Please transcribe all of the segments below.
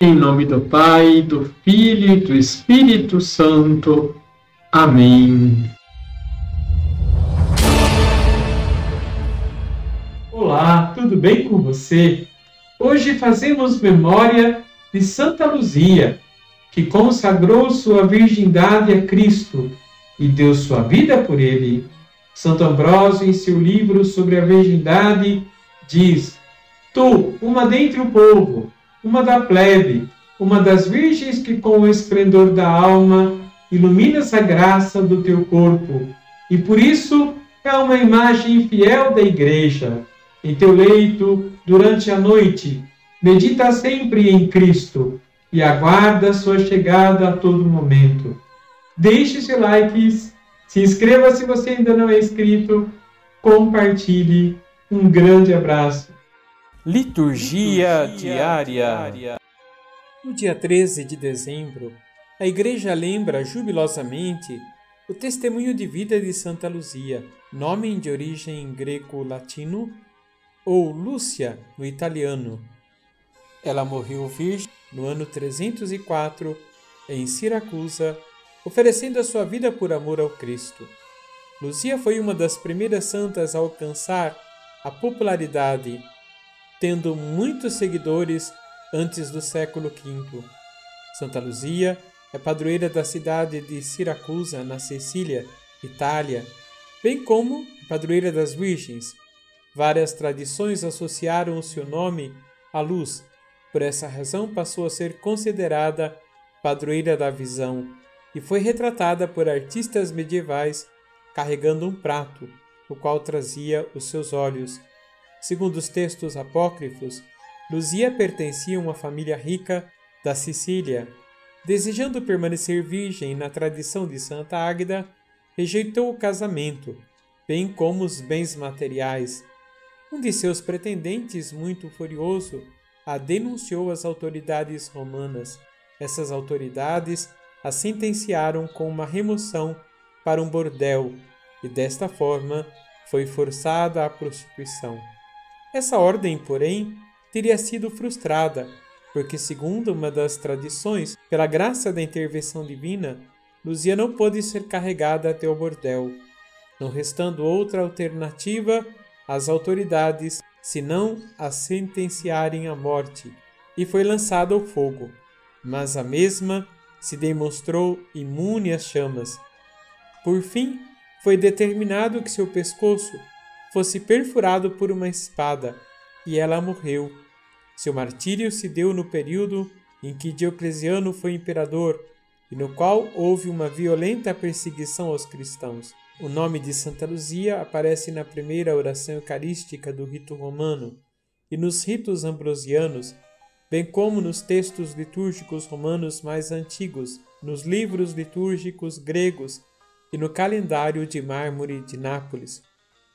Em nome do Pai, do Filho e do Espírito Santo. Amém. Olá, tudo bem com você? Hoje fazemos memória de Santa Luzia, que consagrou sua virgindade a Cristo e deu sua vida por ele. Santo Ambrósio, em seu livro sobre a virgindade, diz: Tu, uma dentre o povo, uma da plebe, uma das virgens que com o esplendor da alma iluminas a graça do teu corpo, e por isso é uma imagem fiel da igreja. Em teu leito, durante a noite, medita sempre em Cristo e aguarda sua chegada a todo momento. Deixe seu like, se inscreva se você ainda não é inscrito, compartilhe. Um grande abraço. Liturgia, Liturgia diária. diária. No dia 13 de dezembro, a Igreja lembra jubilosamente o testemunho de vida de Santa Luzia, nome de origem greco-latino, ou Lúcia no italiano. Ela morreu virgem no ano 304 em Siracusa, oferecendo a sua vida por amor ao Cristo. Luzia foi uma das primeiras santas a alcançar a popularidade, tendo muitos seguidores antes do século V. Santa Luzia é padroeira da cidade de Siracusa, na Sicília, Itália, bem como padroeira das Virgens. Várias tradições associaram o seu nome à luz, por essa razão passou a ser considerada padroeira da visão e foi retratada por artistas medievais carregando um prato, o qual trazia os seus olhos. Segundo os textos apócrifos, Luzia pertencia a uma família rica da Sicília. Desejando permanecer virgem na tradição de Santa Águeda, rejeitou o casamento, bem como os bens materiais. Um de seus pretendentes, muito furioso, a denunciou às autoridades romanas. Essas autoridades a sentenciaram com uma remoção para um bordel e desta forma foi forçada à prostituição. Essa ordem, porém, teria sido frustrada, porque, segundo uma das tradições, pela graça da intervenção divina, Luzia não pôde ser carregada até o bordel, não restando outra alternativa às autoridades senão a sentenciarem à morte, e foi lançada ao fogo. Mas a mesma se demonstrou imune às chamas. Por fim, foi determinado que seu pescoço fosse perfurado por uma espada, e ela morreu. Seu martírio se deu no período em que Diocleciano foi imperador e no qual houve uma violenta perseguição aos cristãos. O nome de Santa Luzia aparece na primeira oração eucarística do rito romano e nos ritos ambrosianos, bem como nos textos litúrgicos romanos mais antigos, nos livros litúrgicos gregos e no calendário de mármore de Nápoles.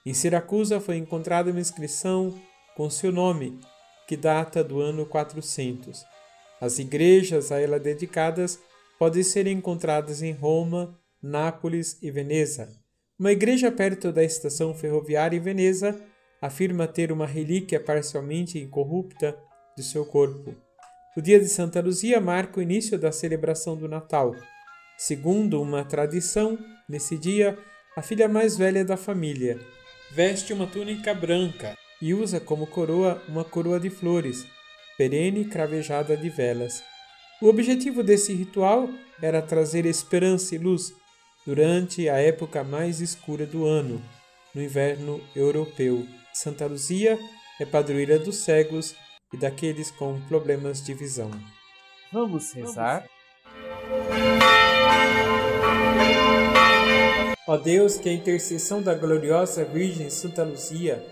Em Siracusa foi encontrada uma inscrição com seu nome, que data do ano 400. As igrejas a ela dedicadas podem ser encontradas em Roma, Nápoles e Veneza. Uma igreja perto da estação ferroviária em Veneza afirma ter uma relíquia parcialmente incorrupta de seu corpo. O dia de Santa Luzia marca o início da celebração do Natal. Segundo uma tradição, nesse dia, a filha mais velha da família veste uma túnica branca e usa como coroa uma coroa de flores, perene cravejada de velas. O objetivo desse ritual era trazer esperança e luz durante a época mais escura do ano, no inverno europeu. Santa Luzia é padroeira dos cegos e daqueles com problemas de visão. Vamos rezar? Ó Deus, que a intercessão da gloriosa Virgem Santa Luzia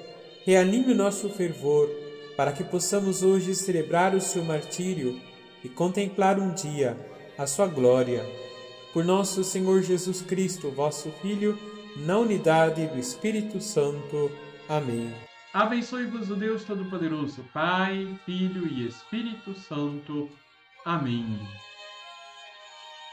reanime o nosso fervor, para que possamos hoje celebrar o seu martírio e contemplar um dia a sua glória por nosso Senhor Jesus Cristo, vosso Filho, na unidade do Espírito Santo. Amém. Abençoe-vos o Deus Todo-Poderoso, Pai, Filho e Espírito Santo. Amém.